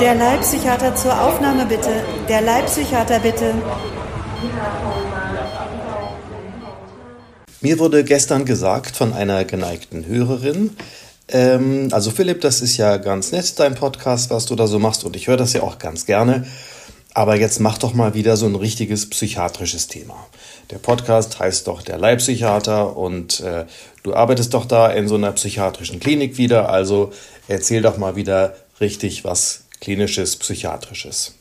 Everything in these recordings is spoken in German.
Der Leibpsychiater zur Aufnahme bitte. Der Leibpsychiater bitte. Mir wurde gestern gesagt von einer geneigten Hörerin, ähm, also Philipp, das ist ja ganz nett, dein Podcast, was du da so machst und ich höre das ja auch ganz gerne. Aber jetzt mach doch mal wieder so ein richtiges psychiatrisches Thema. Der Podcast heißt doch der Leibpsychiater und äh, du arbeitest doch da in so einer psychiatrischen Klinik wieder, also erzähl doch mal wieder richtig was klinisches, psychiatrisches.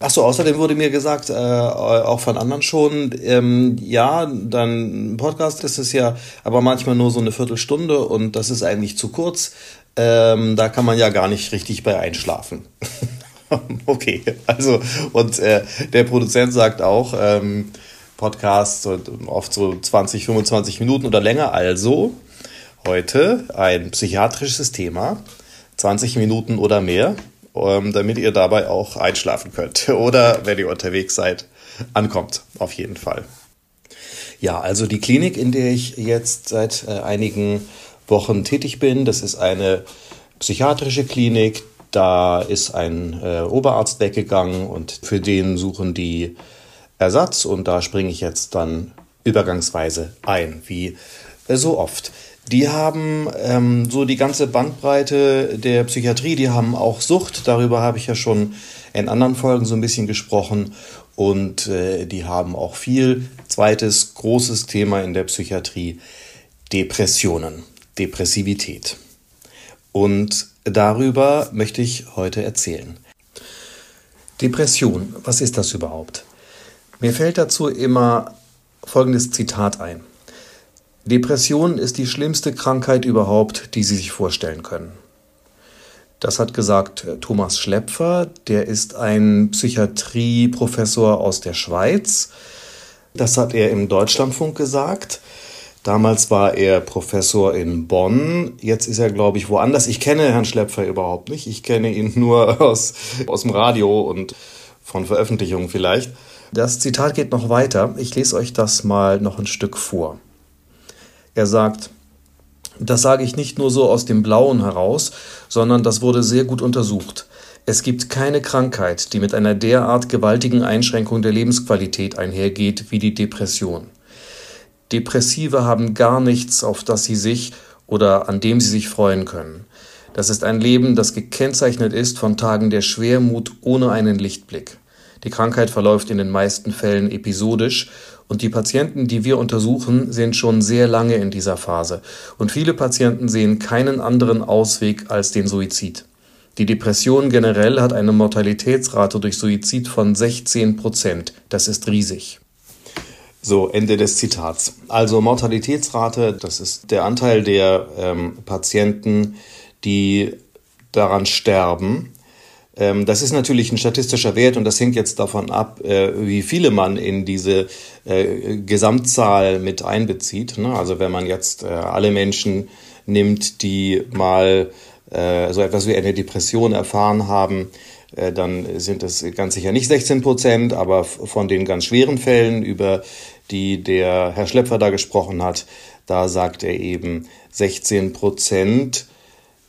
Achso, außerdem wurde mir gesagt, äh, auch von anderen schon, ähm, ja, dein Podcast ist es ja, aber manchmal nur so eine Viertelstunde und das ist eigentlich zu kurz. Ähm, da kann man ja gar nicht richtig bei einschlafen. okay, also und äh, der Produzent sagt auch, ähm, Podcasts oft so 20, 25 Minuten oder länger. Also heute ein psychiatrisches Thema, 20 Minuten oder mehr, ähm, damit ihr dabei auch einschlafen könnt. Oder wenn ihr unterwegs seid, ankommt, auf jeden Fall. Ja, also die Klinik, in der ich jetzt seit äh, einigen Wochen tätig bin, das ist eine psychiatrische Klinik, da ist ein äh, Oberarzt weggegangen und für den suchen die Ersatz und da springe ich jetzt dann übergangsweise ein, wie äh, so oft. Die haben ähm, so die ganze Bandbreite der Psychiatrie, die haben auch Sucht, darüber habe ich ja schon in anderen Folgen so ein bisschen gesprochen und äh, die haben auch viel. Zweites großes Thema in der Psychiatrie, Depressionen, Depressivität. Und Darüber möchte ich heute erzählen. Depression, was ist das überhaupt? Mir fällt dazu immer folgendes Zitat ein. Depression ist die schlimmste Krankheit überhaupt, die Sie sich vorstellen können. Das hat gesagt äh, Thomas Schlepfer, der ist ein Psychiatrieprofessor aus der Schweiz. Das hat er im Deutschlandfunk gesagt. Damals war er Professor in Bonn. Jetzt ist er, glaube ich, woanders. Ich kenne Herrn Schlepfer überhaupt nicht. Ich kenne ihn nur aus, aus dem Radio und von Veröffentlichungen vielleicht. Das Zitat geht noch weiter. Ich lese euch das mal noch ein Stück vor. Er sagt, das sage ich nicht nur so aus dem Blauen heraus, sondern das wurde sehr gut untersucht. Es gibt keine Krankheit, die mit einer derart gewaltigen Einschränkung der Lebensqualität einhergeht wie die Depression. Depressive haben gar nichts, auf das sie sich oder an dem sie sich freuen können. Das ist ein Leben, das gekennzeichnet ist von Tagen der Schwermut ohne einen Lichtblick. Die Krankheit verläuft in den meisten Fällen episodisch und die Patienten, die wir untersuchen, sind schon sehr lange in dieser Phase und viele Patienten sehen keinen anderen Ausweg als den Suizid. Die Depression generell hat eine Mortalitätsrate durch Suizid von 16 Prozent. Das ist riesig. So, Ende des Zitats. Also Mortalitätsrate, das ist der Anteil der ähm, Patienten, die daran sterben. Ähm, das ist natürlich ein statistischer Wert und das hängt jetzt davon ab, äh, wie viele man in diese äh, Gesamtzahl mit einbezieht. Ne? Also wenn man jetzt äh, alle Menschen nimmt, die mal äh, so etwas wie eine Depression erfahren haben, dann sind es ganz sicher nicht 16 Prozent, aber von den ganz schweren Fällen, über die der Herr Schlepfer da gesprochen hat, da sagt er eben 16 Prozent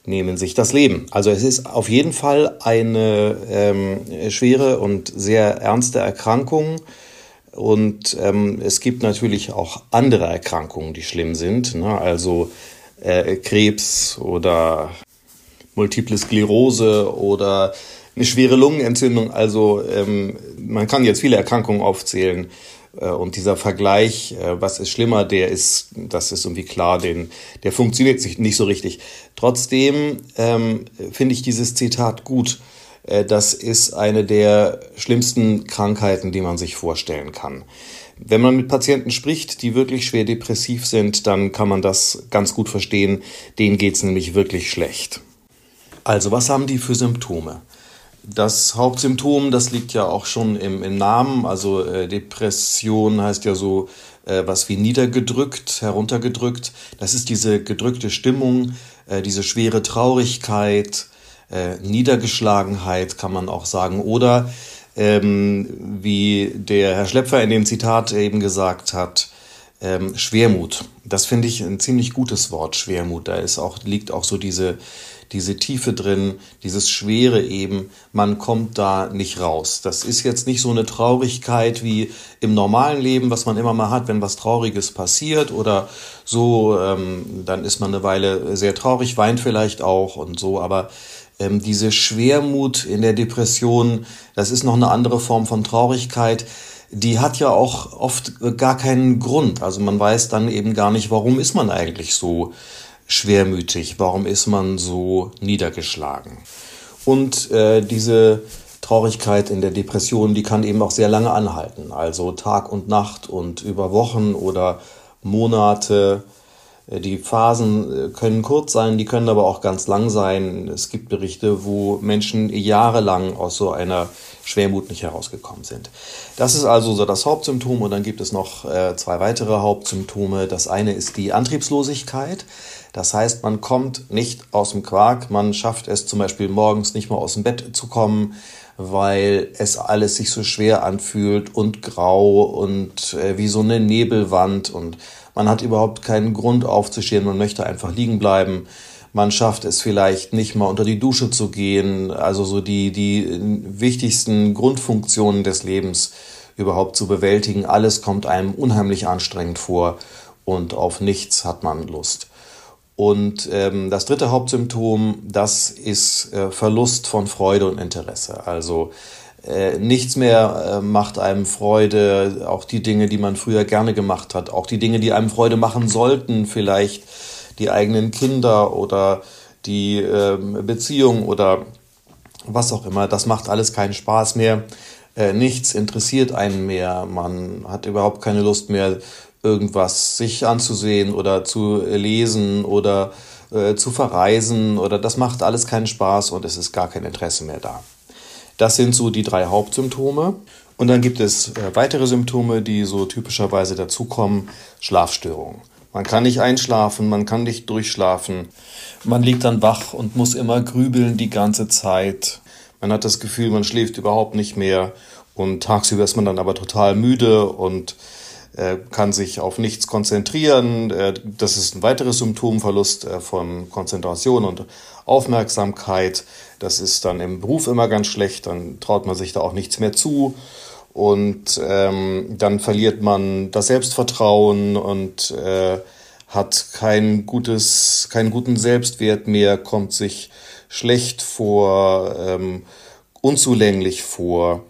nehmen sich das Leben. Also es ist auf jeden Fall eine ähm, schwere und sehr ernste Erkrankung. Und ähm, es gibt natürlich auch andere Erkrankungen, die schlimm sind. Ne? Also äh, Krebs oder Multiple Sklerose oder eine schwere Lungenentzündung. Also ähm, man kann jetzt viele Erkrankungen aufzählen. Äh, und dieser Vergleich, äh, was ist schlimmer, der ist, das ist irgendwie klar, den, der funktioniert nicht so richtig. Trotzdem ähm, finde ich dieses Zitat gut. Äh, das ist eine der schlimmsten Krankheiten, die man sich vorstellen kann. Wenn man mit Patienten spricht, die wirklich schwer depressiv sind, dann kann man das ganz gut verstehen. Denen geht's nämlich wirklich schlecht. Also, was haben die für Symptome? Das Hauptsymptom, das liegt ja auch schon im, im Namen. Also äh, Depression heißt ja so äh, was wie niedergedrückt, heruntergedrückt. Das ist diese gedrückte Stimmung, äh, diese schwere Traurigkeit, äh, Niedergeschlagenheit kann man auch sagen. Oder ähm, wie der Herr Schlepfer in dem Zitat eben gesagt hat, ähm, Schwermut. Das finde ich ein ziemlich gutes Wort, Schwermut. Da ist auch, liegt auch so diese, diese Tiefe drin, dieses Schwere eben, man kommt da nicht raus. Das ist jetzt nicht so eine Traurigkeit wie im normalen Leben, was man immer mal hat, wenn was Trauriges passiert oder so, ähm, dann ist man eine Weile sehr traurig, weint vielleicht auch und so, aber ähm, diese Schwermut in der Depression, das ist noch eine andere Form von Traurigkeit die hat ja auch oft gar keinen Grund. Also man weiß dann eben gar nicht, warum ist man eigentlich so schwermütig, warum ist man so niedergeschlagen. Und äh, diese Traurigkeit in der Depression, die kann eben auch sehr lange anhalten, also Tag und Nacht und über Wochen oder Monate. Äh, die Phasen äh, können kurz sein, die können aber auch ganz lang sein. Es gibt Berichte, wo Menschen jahrelang aus so einer Schwermut nicht herausgekommen sind. Das ist also so das Hauptsymptom und dann gibt es noch äh, zwei weitere Hauptsymptome. Das eine ist die Antriebslosigkeit. Das heißt, man kommt nicht aus dem Quark, man schafft es zum Beispiel morgens nicht mal aus dem Bett zu kommen, weil es alles sich so schwer anfühlt und grau und äh, wie so eine Nebelwand und man hat überhaupt keinen Grund aufzustehen, man möchte einfach liegen bleiben. Man schafft es vielleicht nicht mal unter die Dusche zu gehen, also so die, die wichtigsten Grundfunktionen des Lebens überhaupt zu bewältigen. Alles kommt einem unheimlich anstrengend vor und auf nichts hat man Lust. Und ähm, das dritte Hauptsymptom, das ist äh, Verlust von Freude und Interesse. Also äh, nichts mehr äh, macht einem Freude, auch die Dinge, die man früher gerne gemacht hat, auch die Dinge, die einem Freude machen sollten, vielleicht die eigenen Kinder oder die äh, Beziehung oder was auch immer, das macht alles keinen Spaß mehr. Äh, nichts interessiert einen mehr. Man hat überhaupt keine Lust mehr, irgendwas sich anzusehen oder zu lesen oder äh, zu verreisen oder das macht alles keinen Spaß und es ist gar kein Interesse mehr da. Das sind so die drei Hauptsymptome. Und dann gibt es äh, weitere Symptome, die so typischerweise dazukommen. Schlafstörungen. Man kann nicht einschlafen, man kann nicht durchschlafen. Man liegt dann wach und muss immer grübeln die ganze Zeit. Man hat das Gefühl, man schläft überhaupt nicht mehr und tagsüber ist man dann aber total müde und kann sich auf nichts konzentrieren. Das ist ein weiteres Symptom, Verlust äh, von Konzentration und Aufmerksamkeit. Das ist dann im Beruf immer ganz schlecht, dann traut man sich da auch nichts mehr zu und ähm, dann verliert man das Selbstvertrauen und äh, hat kein gutes, keinen guten Selbstwert mehr, kommt sich schlecht vor, ähm, unzulänglich vor,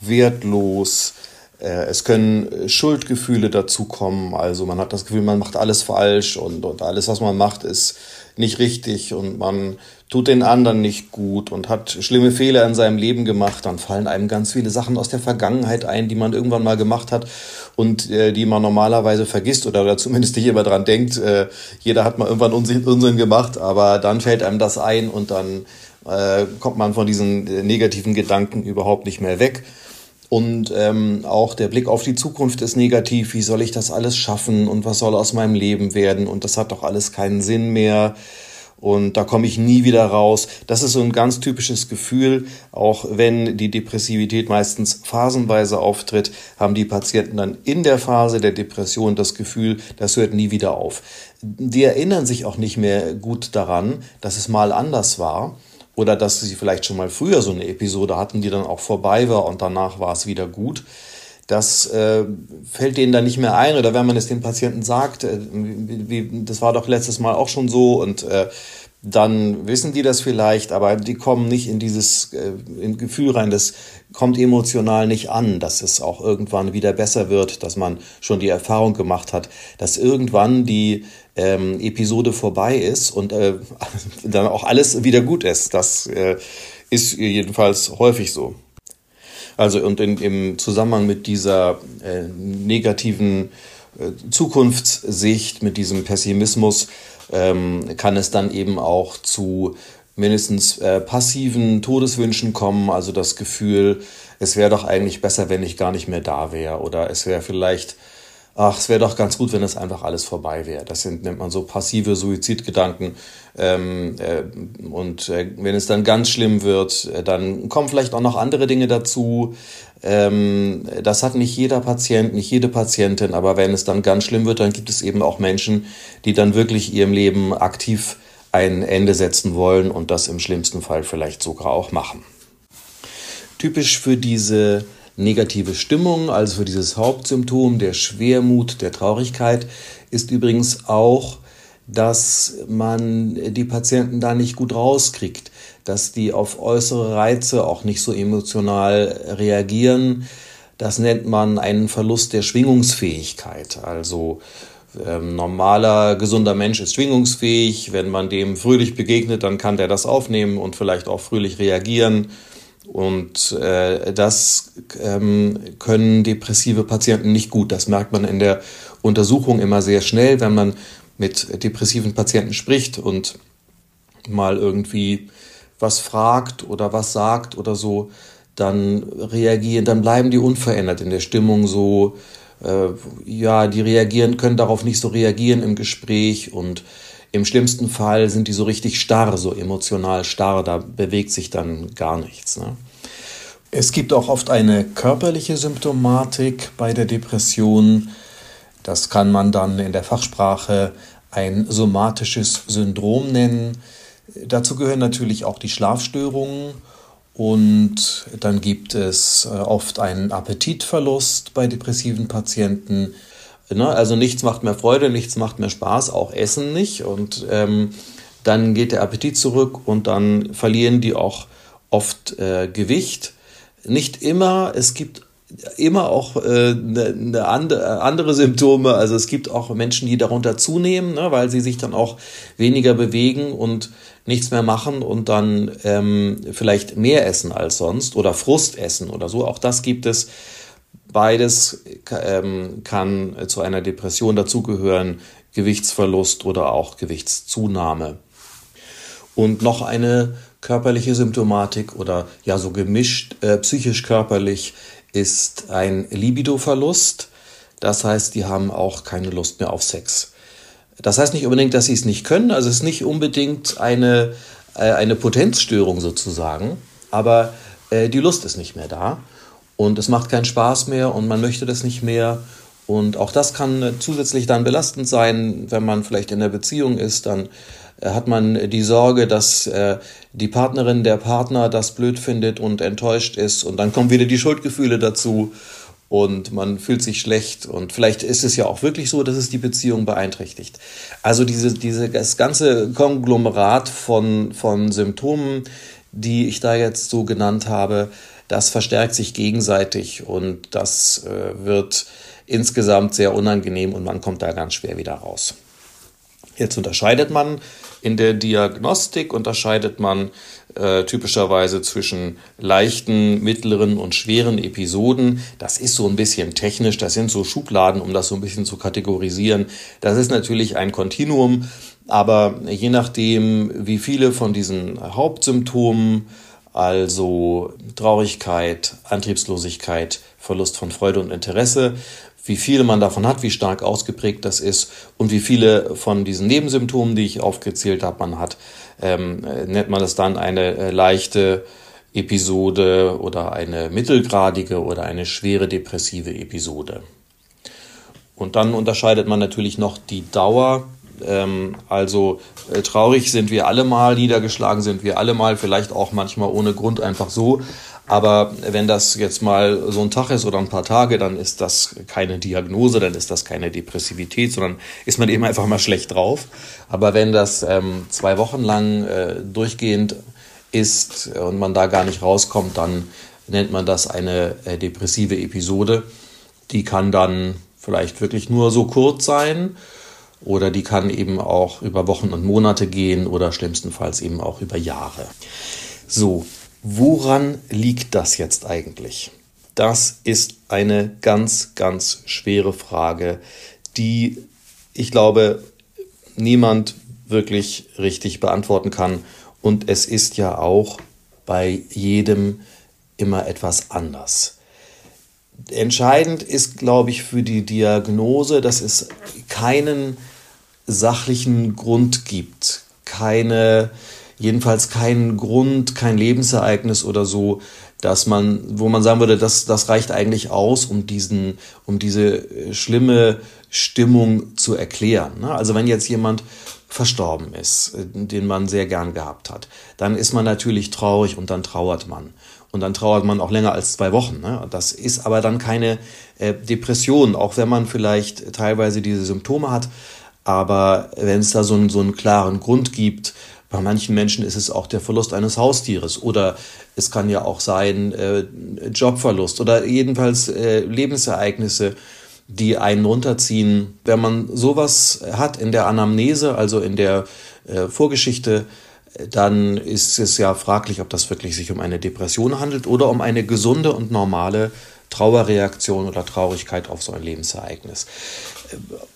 wertlos. Äh, es können Schuldgefühle dazukommen, also man hat das Gefühl, man macht alles falsch und, und alles, was man macht, ist nicht richtig und man tut den anderen nicht gut und hat schlimme Fehler in seinem Leben gemacht, dann fallen einem ganz viele Sachen aus der Vergangenheit ein, die man irgendwann mal gemacht hat und äh, die man normalerweise vergisst oder, oder zumindest nicht immer dran denkt. Äh, jeder hat mal irgendwann Unsinn, Unsinn gemacht, aber dann fällt einem das ein und dann äh, kommt man von diesen äh, negativen Gedanken überhaupt nicht mehr weg. Und ähm, auch der Blick auf die Zukunft ist negativ. Wie soll ich das alles schaffen und was soll aus meinem Leben werden? Und das hat doch alles keinen Sinn mehr und da komme ich nie wieder raus. Das ist so ein ganz typisches Gefühl. Auch wenn die Depressivität meistens phasenweise auftritt, haben die Patienten dann in der Phase der Depression das Gefühl, das hört nie wieder auf. Die erinnern sich auch nicht mehr gut daran, dass es mal anders war oder dass sie vielleicht schon mal früher so eine Episode hatten, die dann auch vorbei war und danach war es wieder gut. Das äh, fällt denen dann nicht mehr ein oder wenn man es den Patienten sagt, äh, wie, das war doch letztes Mal auch schon so und äh, dann wissen die das vielleicht, aber die kommen nicht in dieses äh, in Gefühl rein, das kommt emotional nicht an, dass es auch irgendwann wieder besser wird, dass man schon die Erfahrung gemacht hat, dass irgendwann die ähm, Episode vorbei ist und äh, dann auch alles wieder gut ist. Das äh, ist jedenfalls häufig so. Also und in, im Zusammenhang mit dieser äh, negativen äh, Zukunftssicht, mit diesem Pessimismus, ähm, kann es dann eben auch zu mindestens äh, passiven Todeswünschen kommen, also das Gefühl, es wäre doch eigentlich besser, wenn ich gar nicht mehr da wäre oder es wäre vielleicht ach, es wäre doch ganz gut, wenn es einfach alles vorbei wäre. Das sind, nennt man so passive Suizidgedanken. Ähm, äh, und äh, wenn es dann ganz schlimm wird, äh, dann kommen vielleicht auch noch andere Dinge dazu. Ähm, das hat nicht jeder Patient, nicht jede Patientin, aber wenn es dann ganz schlimm wird, dann gibt es eben auch Menschen, die dann wirklich ihrem Leben aktiv ein Ende setzen wollen und das im schlimmsten Fall vielleicht sogar auch machen. Typisch für diese negative Stimmung, also für dieses Hauptsymptom der Schwermut, der Traurigkeit, ist übrigens auch, dass man die Patienten da nicht gut rauskriegt, dass die auf äußere Reize auch nicht so emotional reagieren. Das nennt man einen Verlust der Schwingungsfähigkeit. Also ähm, normaler, gesunder Mensch ist schwingungsfähig. Wenn man dem fröhlich begegnet, dann kann der das aufnehmen und vielleicht auch fröhlich reagieren. Und äh, das ähm, können depressive Patienten nicht gut. Das merkt man in der Untersuchung immer sehr schnell, wenn man mit depressiven Patienten spricht und mal irgendwie was fragt oder was sagt oder so, dann reagieren, dann bleiben die unverändert in der Stimmung so, äh, ja, die reagieren, können darauf nicht so reagieren im Gespräch und im schlimmsten Fall sind die so richtig starr, so emotional starr, da bewegt sich dann gar nichts. Ne? Es gibt auch oft eine körperliche Symptomatik bei der Depression. Das kann man dann in der Fachsprache ein somatisches Syndrom nennen. Dazu gehören natürlich auch die Schlafstörungen und dann gibt es äh, oft einen Appetitverlust bei depressiven Patienten. Ne? Also nichts macht mehr Freude, nichts macht mehr Spaß, auch Essen nicht. Und ähm, dann geht der Appetit zurück und dann verlieren die auch oft äh, Gewicht. Nicht immer, es gibt immer auch äh, ne, ne andere, andere Symptome. Also es gibt auch Menschen, die darunter zunehmen, ne, weil sie sich dann auch weniger bewegen und nichts mehr machen und dann ähm, vielleicht mehr essen als sonst oder Frust essen oder so. Auch das gibt es. Beides ähm, kann zu einer Depression dazugehören, Gewichtsverlust oder auch Gewichtszunahme. Und noch eine körperliche Symptomatik oder ja so gemischt äh, psychisch-körperlich ist ein Libidoverlust. Das heißt, die haben auch keine Lust mehr auf Sex. Das heißt nicht unbedingt, dass sie es nicht können. Also es ist nicht unbedingt eine, äh, eine Potenzstörung sozusagen, aber äh, die Lust ist nicht mehr da und es macht keinen Spaß mehr und man möchte das nicht mehr. Und auch das kann äh, zusätzlich dann belastend sein, wenn man vielleicht in der Beziehung ist, dann äh, hat man die Sorge, dass äh, die Partnerin, der Partner das blöd findet und enttäuscht ist und dann kommen wieder die Schuldgefühle dazu und man fühlt sich schlecht und vielleicht ist es ja auch wirklich so, dass es die Beziehung beeinträchtigt. Also diese, diese, das ganze Konglomerat von, von Symptomen, die ich da jetzt so genannt habe, das verstärkt sich gegenseitig und das äh, wird insgesamt sehr unangenehm und man kommt da ganz schwer wieder raus. Jetzt unterscheidet man in der Diagnostik unterscheidet man äh, typischerweise zwischen leichten, mittleren und schweren Episoden. Das ist so ein bisschen technisch, das sind so Schubladen, um das so ein bisschen zu kategorisieren. Das ist natürlich ein Kontinuum, aber je nachdem, wie viele von diesen Hauptsymptomen, also Traurigkeit, Antriebslosigkeit, Verlust von Freude und Interesse, wie viel man davon hat, wie stark ausgeprägt das ist und wie viele von diesen Nebensymptomen, die ich aufgezählt habe, man hat, ähm, nennt man das dann eine äh, leichte Episode oder eine mittelgradige oder eine schwere depressive Episode. Und dann unterscheidet man natürlich noch die Dauer. Ähm, also äh, traurig sind wir alle mal, niedergeschlagen sind wir alle mal, vielleicht auch manchmal ohne Grund einfach so. Aber wenn das jetzt mal so ein Tag ist oder ein paar Tage, dann ist das keine Diagnose, dann ist das keine Depressivität, sondern ist man eben einfach mal schlecht drauf. Aber wenn das ähm, zwei Wochen lang äh, durchgehend ist und man da gar nicht rauskommt, dann nennt man das eine äh, depressive Episode. Die kann dann vielleicht wirklich nur so kurz sein oder die kann eben auch über Wochen und Monate gehen oder schlimmstenfalls eben auch über Jahre. So, Woran liegt das jetzt eigentlich? Das ist eine ganz, ganz schwere Frage, die ich glaube, niemand wirklich richtig beantworten kann. Und es ist ja auch bei jedem immer etwas anders. Entscheidend ist, glaube ich, für die Diagnose, dass es keinen sachlichen Grund gibt, keine, jedenfalls keinen Grund, kein Lebensereignis oder so, dass man, wo man sagen würde, das, das reicht eigentlich aus, um diesen, um diese äh, schlimme Stimmung zu erklären. Ne? Also wenn jetzt jemand verstorben ist, äh, den man sehr gern gehabt hat, dann ist man natürlich traurig und dann trauert man. Und dann trauert man auch länger als zwei Wochen. Ne? Das ist aber dann keine äh, Depression, auch wenn man vielleicht teilweise diese Symptome hat. Aber wenn es da so einen, so einen klaren Grund gibt, bei manchen Menschen ist es auch der Verlust eines Haustieres oder es kann ja auch sein äh, Jobverlust oder jedenfalls äh, Lebensereignisse, die einen runterziehen. Wenn man sowas hat in der Anamnese, also in der äh, Vorgeschichte, dann ist es ja fraglich, ob das wirklich sich um eine Depression handelt oder um eine gesunde und normale Trauerreaktion oder Traurigkeit auf so ein Lebensereignis.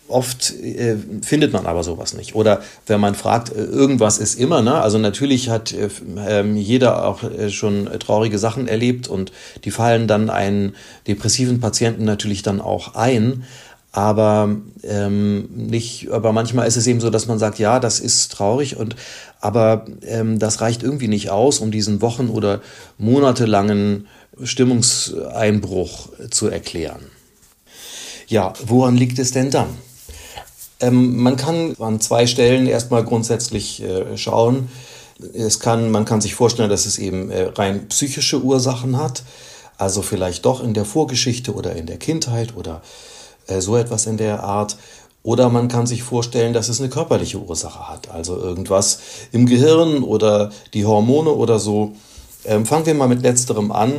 Oft äh, findet man aber sowas nicht. Oder wenn man fragt, äh, irgendwas ist immer, ne? Also natürlich hat äh, ähm, jeder auch äh, schon traurige Sachen erlebt und die fallen dann einen depressiven Patienten natürlich dann auch ein. Aber ähm, nicht, aber manchmal ist es eben so, dass man sagt, ja, das ist traurig und aber ähm, das reicht irgendwie nicht aus, um diesen Wochen- oder monatelangen Stimmungseinbruch zu erklären. Ja, woran liegt es denn dann? Ähm, man kann an zwei Stellen erstmal grundsätzlich äh, schauen. Es kann, man kann sich vorstellen, dass es eben äh, rein psychische Ursachen hat, also vielleicht doch in der Vorgeschichte oder in der Kindheit oder so etwas in der Art. Oder man kann sich vorstellen, dass es eine körperliche Ursache hat, also irgendwas im Gehirn oder die Hormone oder so. Ähm, fangen wir mal mit letzterem an.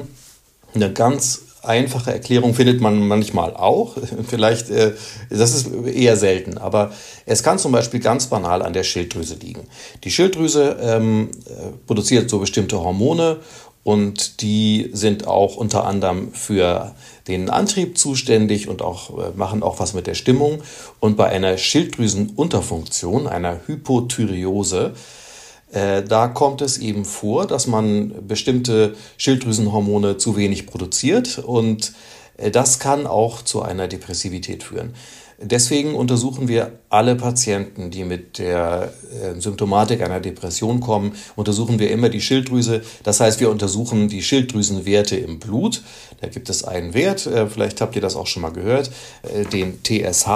Eine ganz einfache Erklärung findet man manchmal auch. Vielleicht, äh, das ist eher selten, aber es kann zum Beispiel ganz banal an der Schilddrüse liegen. Die Schilddrüse ähm, äh, produziert so bestimmte Hormone und die sind auch unter anderem für den Antrieb zuständig und auch äh, machen auch was mit der Stimmung. Und bei einer Schilddrüsenunterfunktion, einer Hypothyreose, äh, da kommt es eben vor, dass man bestimmte Schilddrüsenhormone zu wenig produziert und äh, das kann auch zu einer Depressivität führen. Deswegen untersuchen wir alle Patienten, die mit der äh, Symptomatik einer Depression kommen, untersuchen wir immer die Schilddrüse. Das heißt, wir untersuchen die Schilddrüsenwerte im Blut. Da gibt es einen Wert, vielleicht habt ihr das auch schon mal gehört, den TSH.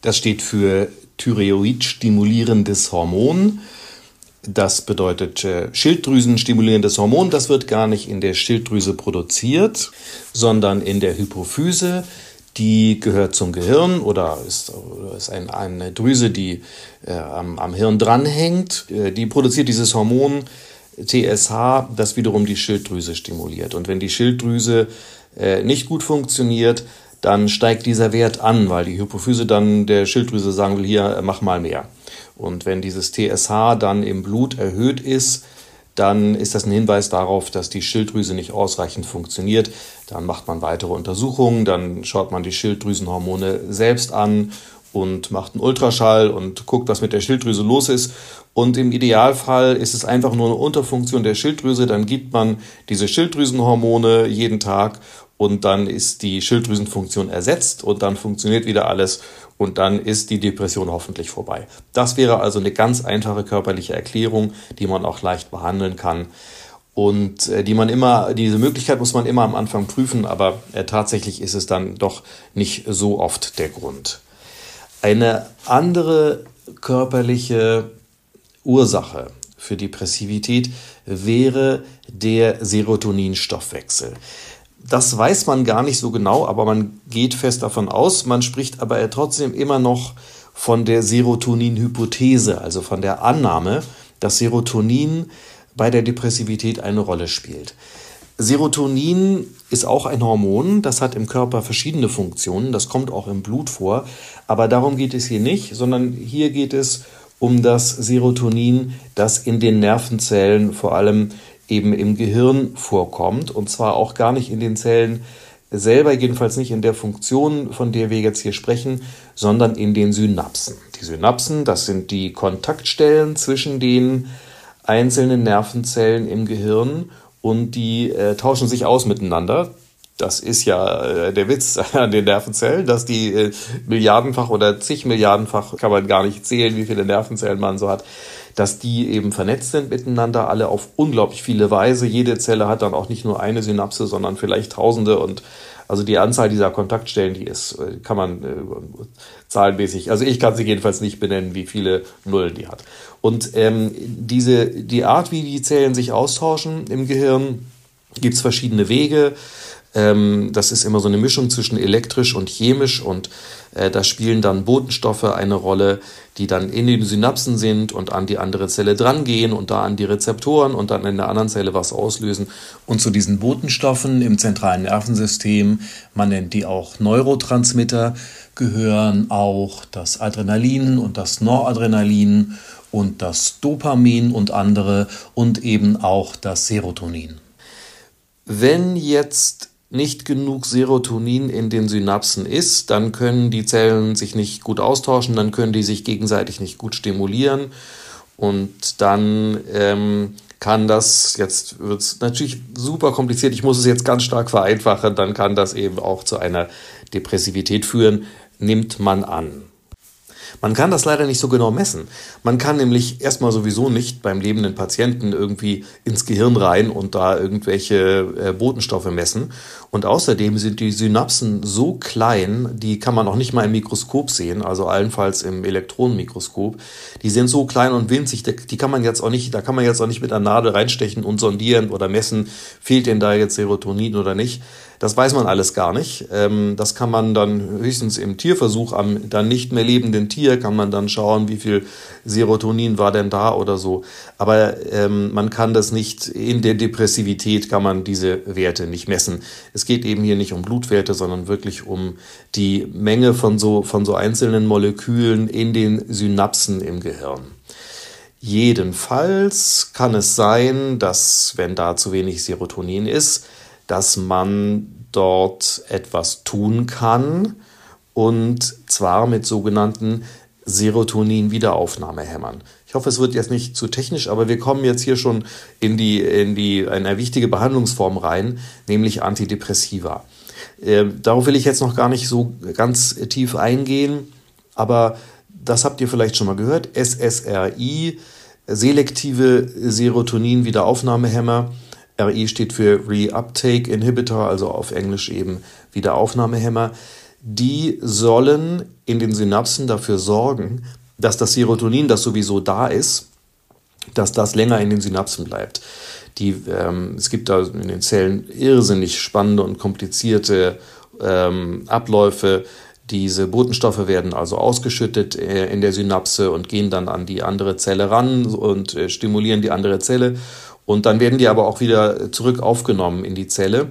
Das steht für Thyreoid-stimulierendes Hormon. Das bedeutet äh, Schilddrüsenstimulierendes Hormon. Das wird gar nicht in der Schilddrüse produziert, sondern in der Hypophyse. Die gehört zum Gehirn oder ist, ist ein, eine Drüse, die äh, am, am Hirn dranhängt. Äh, die produziert dieses Hormon TSH, das wiederum die Schilddrüse stimuliert. Und wenn die Schilddrüse äh, nicht gut funktioniert, dann steigt dieser Wert an, weil die Hypophyse dann der Schilddrüse sagen will, hier, mach mal mehr. Und wenn dieses TSH dann im Blut erhöht ist, dann ist das ein Hinweis darauf, dass die Schilddrüse nicht ausreichend funktioniert. Dann macht man weitere Untersuchungen, dann schaut man die Schilddrüsenhormone selbst an und macht einen Ultraschall und guckt, was mit der Schilddrüse los ist. Und im Idealfall ist es einfach nur eine Unterfunktion der Schilddrüse. Dann gibt man diese Schilddrüsenhormone jeden Tag und dann ist die Schilddrüsenfunktion ersetzt und dann funktioniert wieder alles und dann ist die Depression hoffentlich vorbei. Das wäre also eine ganz einfache körperliche Erklärung, die man auch leicht behandeln kann und äh, die man immer, diese Möglichkeit muss man immer am Anfang prüfen, aber äh, tatsächlich ist es dann doch nicht so oft der Grund. Eine andere körperliche Ursache für Depressivität wäre der Serotoninstoffwechsel. Das weiß man gar nicht so genau, aber man geht fest davon aus. Man spricht aber trotzdem immer noch von der Serotonin-Hypothese, also von der Annahme, dass Serotonin bei der Depressivität eine Rolle spielt. Serotonin ist auch ein Hormon, das hat im Körper verschiedene Funktionen, das kommt auch im Blut vor, aber darum geht es hier nicht, sondern hier geht es um das Serotonin, das in den Nervenzellen, vor allem eben im Gehirn vorkommt und zwar auch gar nicht in den Zellen selber, jedenfalls nicht in der Funktion, von der wir jetzt hier sprechen, sondern in den Synapsen. Die Synapsen, das sind die Kontaktstellen zwischen den einzelnen Nervenzellen im Gehirn und die äh, tauschen sich aus miteinander. Das ist ja äh, der Witz an den Nervenzellen, dass die äh, milliardenfach oder zig Milliardenfach, kann man gar nicht zählen, wie viele Nervenzellen man so hat, dass die eben vernetzt sind miteinander, alle auf unglaublich viele Weise. Jede Zelle hat dann auch nicht nur eine Synapse, sondern vielleicht tausende und also die Anzahl dieser Kontaktstellen, die ist, äh, kann man äh, zahlenmäßig, also ich kann sie jedenfalls nicht benennen, wie viele Nullen die hat. Und ähm, diese, die Art, wie die Zellen sich austauschen im Gehirn, gibt es verschiedene Wege. Ähm, das ist immer so eine Mischung zwischen elektrisch und chemisch und da spielen dann Botenstoffe eine Rolle, die dann in den Synapsen sind und an die andere Zelle drangehen und da an die Rezeptoren und dann in der anderen Zelle was auslösen. Und zu diesen Botenstoffen im zentralen Nervensystem, man nennt die auch Neurotransmitter, gehören auch das Adrenalin und das Noradrenalin und das Dopamin und andere und eben auch das Serotonin. Wenn jetzt nicht genug Serotonin in den Synapsen ist, dann können die Zellen sich nicht gut austauschen, dann können die sich gegenseitig nicht gut stimulieren und dann ähm, kann das, jetzt wird es natürlich super kompliziert, ich muss es jetzt ganz stark vereinfachen, dann kann das eben auch zu einer Depressivität führen, nimmt man an. Man kann das leider nicht so genau messen. Man kann nämlich erstmal sowieso nicht beim lebenden Patienten irgendwie ins Gehirn rein und da irgendwelche äh, Botenstoffe messen. Und außerdem sind die Synapsen so klein, die kann man auch nicht mal im Mikroskop sehen, also allenfalls im Elektronenmikroskop. Die sind so klein und winzig, die kann man jetzt auch nicht, da kann man jetzt auch nicht mit einer Nadel reinstechen und sondieren oder messen, fehlt denn da jetzt Serotonin oder nicht. Das weiß man alles gar nicht. Ähm, das kann man dann höchstens im Tierversuch am dann nicht mehr lebenden Tier kann man dann schauen, wie viel Serotonin war denn da oder so. Aber ähm, man kann das nicht in der Depressivität kann man diese Werte nicht messen. Es geht eben hier nicht um Blutwerte, sondern wirklich um die Menge von so von so einzelnen Molekülen in den Synapsen im Gehirn. Jedenfalls kann es sein, dass wenn da zu wenig Serotonin ist, dass man dort etwas tun kann und zwar mit sogenannten Serotonin-Wiederaufnahmehämmern. Ich hoffe, es wird jetzt nicht zu technisch, aber wir kommen jetzt hier schon in die, in die, eine wichtige Behandlungsform rein, nämlich Antidepressiva. Äh, darauf will ich jetzt noch gar nicht so ganz tief eingehen, aber das habt ihr vielleicht schon mal gehört. SSRI, selektive Serotonin-Wiederaufnahmehämmer, RI steht für Reuptake Inhibitor, also auf Englisch eben Wiederaufnahmehämmer. Die sollen in den Synapsen dafür sorgen, dass das Serotonin, das sowieso da ist, dass das länger in den Synapsen bleibt. Die, ähm, es gibt da in den Zellen irrsinnig spannende und komplizierte ähm, Abläufe. Diese Botenstoffe werden also ausgeschüttet äh, in der Synapse und gehen dann an die andere Zelle ran und äh, stimulieren die andere Zelle. Und dann werden die aber auch wieder zurück aufgenommen in die Zelle,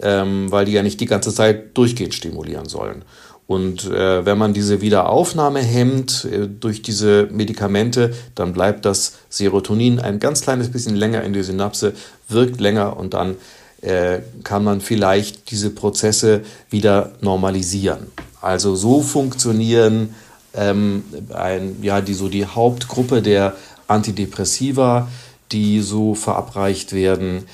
ähm, weil die ja nicht die ganze Zeit durchgehend stimulieren sollen. Und äh, wenn man diese Wiederaufnahme hemmt äh, durch diese Medikamente, dann bleibt das Serotonin ein ganz kleines bisschen länger in der Synapse, wirkt länger und dann äh, kann man vielleicht diese Prozesse wieder normalisieren. Also so funktionieren ähm, ein, ja, die, so die Hauptgruppe der Antidepressiva die so verabreicht werden,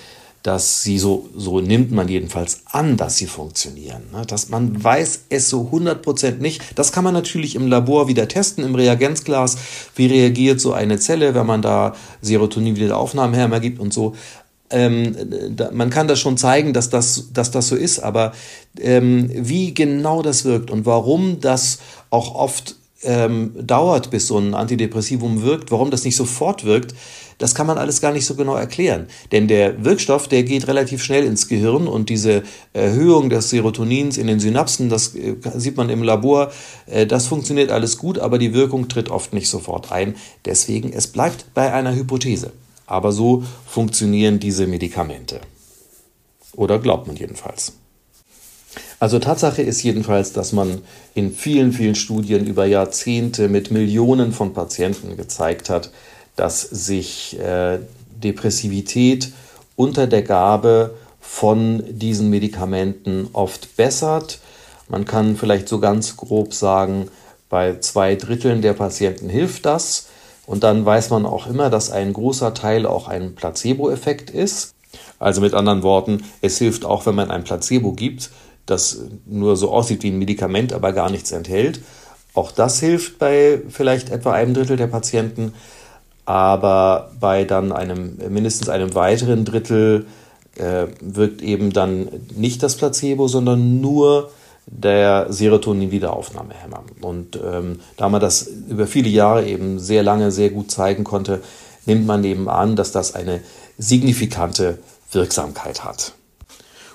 dass sie so, so nimmt man jedenfalls an, dass sie funktionieren. Ne? Dass man weiß es so 100% nicht. Das kann man natürlich im Labor wieder testen, im Reagenzglas. Wie reagiert so eine Zelle, wenn man da Serotonin wieder Aufnahmehämmer gibt und so. Ähm, da, man kann das schon zeigen, dass das, dass das so ist, aber ähm, wie genau das wirkt und warum das auch oft ähm, dauert, bis so ein Antidepressivum wirkt, warum das nicht sofort wirkt, das kann man alles gar nicht so genau erklären. Denn der Wirkstoff, der geht relativ schnell ins Gehirn und diese Erhöhung des Serotonins in den Synapsen, das äh, sieht man im Labor, äh, das funktioniert alles gut, aber die Wirkung tritt oft nicht sofort ein. Deswegen, es bleibt bei einer Hypothese. Aber so funktionieren diese Medikamente. Oder glaubt man jedenfalls. Also Tatsache ist jedenfalls, dass man in vielen, vielen Studien über Jahrzehnte mit Millionen von Patienten gezeigt hat, dass sich äh, Depressivität unter der Gabe von diesen Medikamenten oft bessert. Man kann vielleicht so ganz grob sagen, bei zwei Dritteln der Patienten hilft das. Und dann weiß man auch immer, dass ein großer Teil auch ein Placebo-Effekt ist. Also mit anderen Worten, es hilft auch, wenn man ein Placebo gibt, das nur so aussieht wie ein Medikament, aber gar nichts enthält. Auch das hilft bei vielleicht etwa einem Drittel der Patienten, aber bei dann einem mindestens einem weiteren Drittel äh, wirkt eben dann nicht das Placebo, sondern nur der Serotonin-Wiederaufnahmehemmer. Und ähm, da man das über viele Jahre eben sehr lange sehr gut zeigen konnte, nimmt man eben an, dass das eine signifikante Wirksamkeit hat.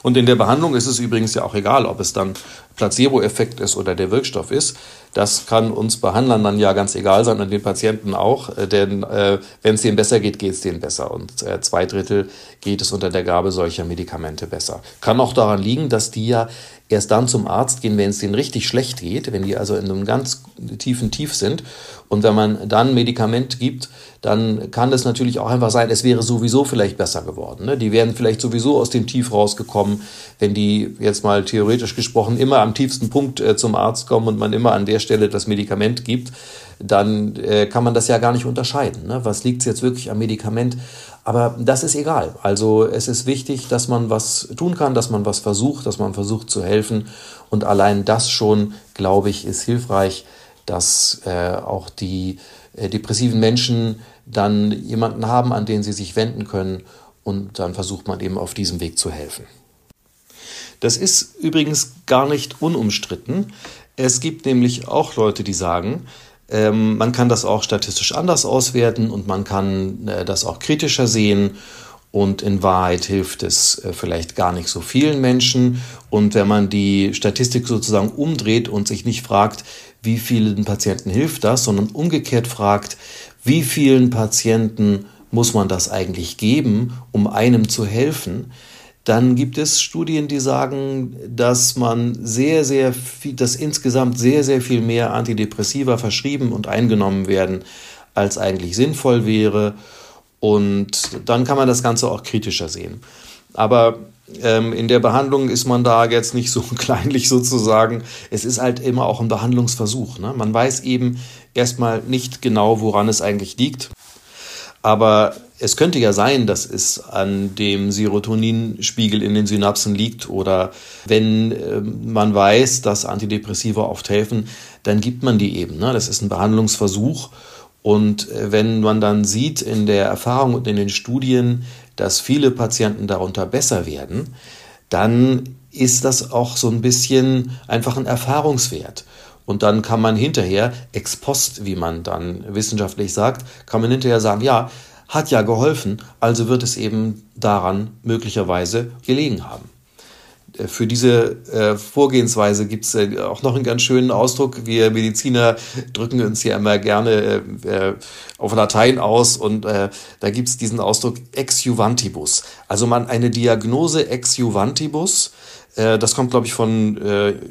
Und in der Behandlung ist es übrigens ja auch egal, ob es dann Placebo-Effekt ist oder der Wirkstoff ist. Das kann uns Behandlern dann ja ganz egal sein und den Patienten auch, äh, denn äh, wenn es denen besser geht, geht es denen besser. Und äh, zwei Drittel geht es unter der Gabe solcher Medikamente besser. Kann auch daran liegen, dass die ja erst dann zum Arzt gehen, wenn es denen richtig schlecht geht, wenn die also in einem ganz tiefen Tief sind. Und wenn man dann Medikament gibt, dann kann es natürlich auch einfach sein, es wäre sowieso vielleicht besser geworden. Ne? Die wären vielleicht sowieso aus dem Tief rausgekommen, wenn die jetzt mal theoretisch gesprochen immer am tiefsten Punkt äh, zum Arzt kommen und man immer an der Stelle das Medikament gibt, dann äh, kann man das ja gar nicht unterscheiden. Ne? Was liegt jetzt wirklich am Medikament? Aber das ist egal. Also es ist wichtig, dass man was tun kann, dass man was versucht, dass man versucht zu helfen. Und allein das schon, glaube ich, ist hilfreich, dass äh, auch die äh, depressiven Menschen dann jemanden haben, an den sie sich wenden können. Und dann versucht man eben auf diesem Weg zu helfen. Das ist übrigens gar nicht unumstritten. Es gibt nämlich auch Leute, die sagen, ähm, man kann das auch statistisch anders auswerten und man kann äh, das auch kritischer sehen. Und in Wahrheit hilft es äh, vielleicht gar nicht so vielen Menschen. Und wenn man die Statistik sozusagen umdreht und sich nicht fragt, wie vielen Patienten hilft das, sondern umgekehrt fragt, wie vielen Patienten muss man das eigentlich geben, um einem zu helfen, dann gibt es Studien, die sagen, dass man sehr, sehr viel, dass insgesamt sehr, sehr viel mehr Antidepressiva verschrieben und eingenommen werden, als eigentlich sinnvoll wäre. Und dann kann man das Ganze auch kritischer sehen. Aber ähm, in der Behandlung ist man da jetzt nicht so kleinlich sozusagen. Es ist halt immer auch ein Behandlungsversuch. Ne? Man weiß eben erstmal nicht genau, woran es eigentlich liegt. Aber es könnte ja sein, dass es an dem Serotoninspiegel in den Synapsen liegt oder wenn äh, man weiß, dass Antidepressiva oft helfen, dann gibt man die eben. Ne? Das ist ein Behandlungsversuch. Und äh, wenn man dann sieht in der Erfahrung und in den Studien, dass viele Patienten darunter besser werden, dann ist das auch so ein bisschen einfach ein Erfahrungswert. Und dann kann man hinterher, ex post, wie man dann wissenschaftlich sagt, kann man hinterher sagen, ja, hat ja geholfen, also wird es eben daran möglicherweise gelegen haben. Äh, für diese äh, Vorgehensweise gibt es äh, auch noch einen ganz schönen Ausdruck. Wir Mediziner drücken uns ja immer gerne auf Latein aus und da gibt es diesen Ausdruck ex juvantibus. Also man eine Diagnose ex juvantibus das kommt, glaube ich, von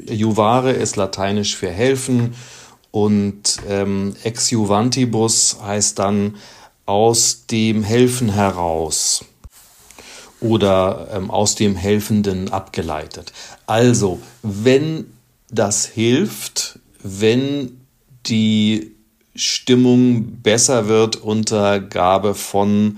juvare, ist lateinisch für helfen. Und ähm, ex juvantibus heißt dann aus dem Helfen heraus oder ähm, aus dem Helfenden abgeleitet. Also, wenn das hilft, wenn die Stimmung besser wird unter Gabe von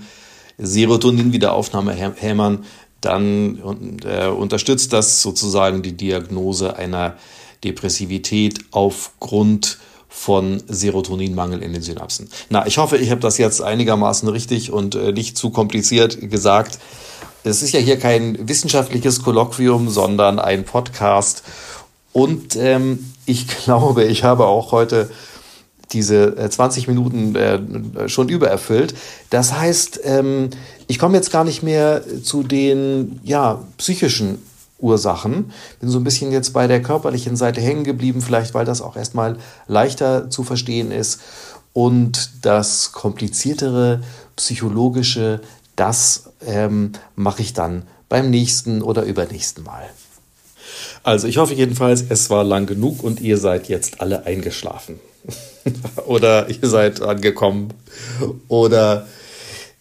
Serotonin-Wiederaufnahmehämmern, dann äh, unterstützt das sozusagen die Diagnose einer Depressivität aufgrund von Serotoninmangel in den Synapsen. Na, ich hoffe, ich habe das jetzt einigermaßen richtig und äh, nicht zu kompliziert gesagt. Es ist ja hier kein wissenschaftliches Kolloquium, sondern ein Podcast. Und ähm, ich glaube, ich habe auch heute diese 20 äh, Minuten äh, schon übererfüllt. Das heißt, ähm, ich komme jetzt gar nicht mehr zu den ja, psychischen Ursachen. Bin so ein bisschen jetzt bei der körperlichen Seite hängen geblieben, vielleicht weil das auch erstmal leichter zu verstehen ist. Und das kompliziertere psychologische, das ähm, mache ich dann beim nächsten oder übernächsten Mal. Also ich hoffe jedenfalls, es war lang genug und ihr seid jetzt alle eingeschlafen. oder ihr seid angekommen. Oder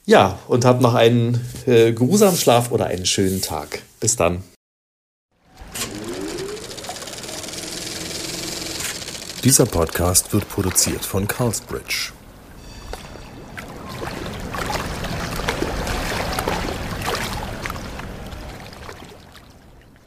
ja, und habt noch einen äh, geruhsamen Schlaf oder einen schönen Tag. Bis dann. Dieser Podcast wird produziert von Carlsbridge.